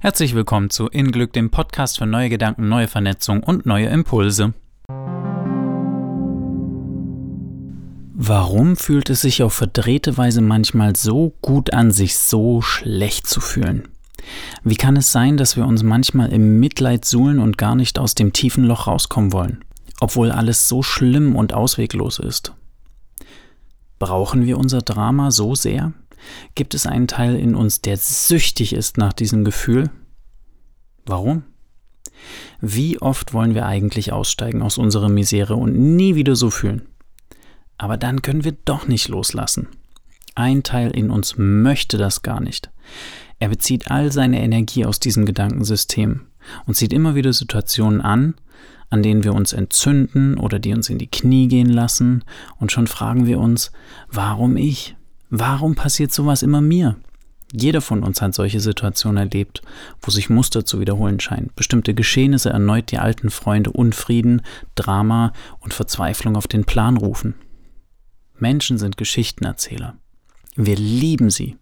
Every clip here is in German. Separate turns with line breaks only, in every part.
Herzlich willkommen zu In Glück, dem Podcast für neue Gedanken, neue Vernetzung und neue Impulse. Warum fühlt es sich auf verdrehte Weise manchmal so gut an, sich so schlecht zu fühlen? Wie kann es sein, dass wir uns manchmal im Mitleid suhlen und gar nicht aus dem tiefen Loch rauskommen wollen, obwohl alles so schlimm und ausweglos ist? Brauchen wir unser Drama so sehr? Gibt es einen Teil in uns, der süchtig ist nach diesem Gefühl? Warum? Wie oft wollen wir eigentlich aussteigen aus unserer Misere und nie wieder so fühlen? Aber dann können wir doch nicht loslassen. Ein Teil in uns möchte das gar nicht. Er bezieht all seine Energie aus diesem Gedankensystem und zieht immer wieder Situationen an, an denen wir uns entzünden oder die uns in die Knie gehen lassen, und schon fragen wir uns, warum ich? Warum passiert sowas immer mir? Jeder von uns hat solche Situationen erlebt, wo sich Muster zu wiederholen scheinen, bestimmte Geschehnisse erneut die alten Freunde Unfrieden, Drama und Verzweiflung auf den Plan rufen. Menschen sind Geschichtenerzähler. Wir lieben sie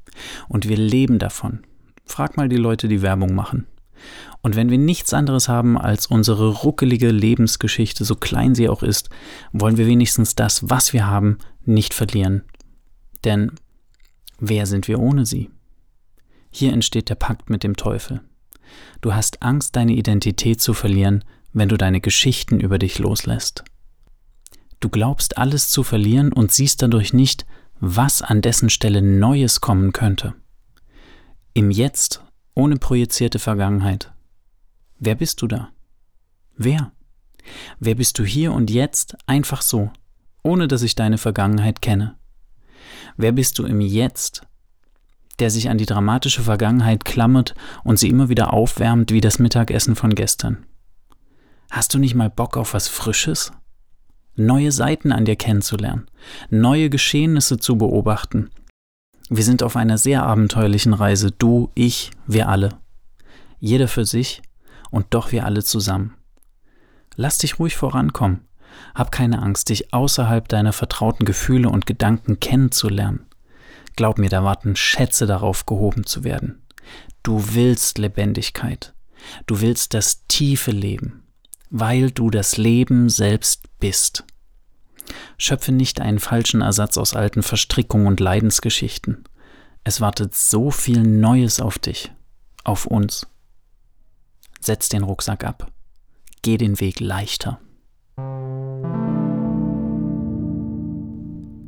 und wir leben davon. Frag mal die Leute, die Werbung machen. Und wenn wir nichts anderes haben als unsere ruckelige Lebensgeschichte, so klein sie auch ist, wollen wir wenigstens das, was wir haben, nicht verlieren denn wer sind wir ohne sie? Hier entsteht der Pakt mit dem Teufel. Du hast Angst, deine Identität zu verlieren, wenn du deine Geschichten über dich loslässt. Du glaubst alles zu verlieren und siehst dadurch nicht, was an dessen Stelle Neues kommen könnte. Im Jetzt, ohne projizierte Vergangenheit. Wer bist du da? Wer? Wer bist du hier und jetzt einfach so, ohne dass ich deine Vergangenheit kenne? Wer bist du im Jetzt, der sich an die dramatische Vergangenheit klammert und sie immer wieder aufwärmt wie das Mittagessen von gestern? Hast du nicht mal Bock auf was Frisches? Neue Seiten an dir kennenzulernen, neue Geschehnisse zu beobachten. Wir sind auf einer sehr abenteuerlichen Reise, du, ich, wir alle. Jeder für sich und doch wir alle zusammen. Lass dich ruhig vorankommen. Hab keine Angst, dich außerhalb deiner vertrauten Gefühle und Gedanken kennenzulernen. Glaub mir, da warten Schätze darauf, gehoben zu werden. Du willst Lebendigkeit. Du willst das tiefe Leben, weil du das Leben selbst bist. Schöpfe nicht einen falschen Ersatz aus alten Verstrickungen und Leidensgeschichten. Es wartet so viel Neues auf dich, auf uns. Setz den Rucksack ab. Geh den Weg leichter.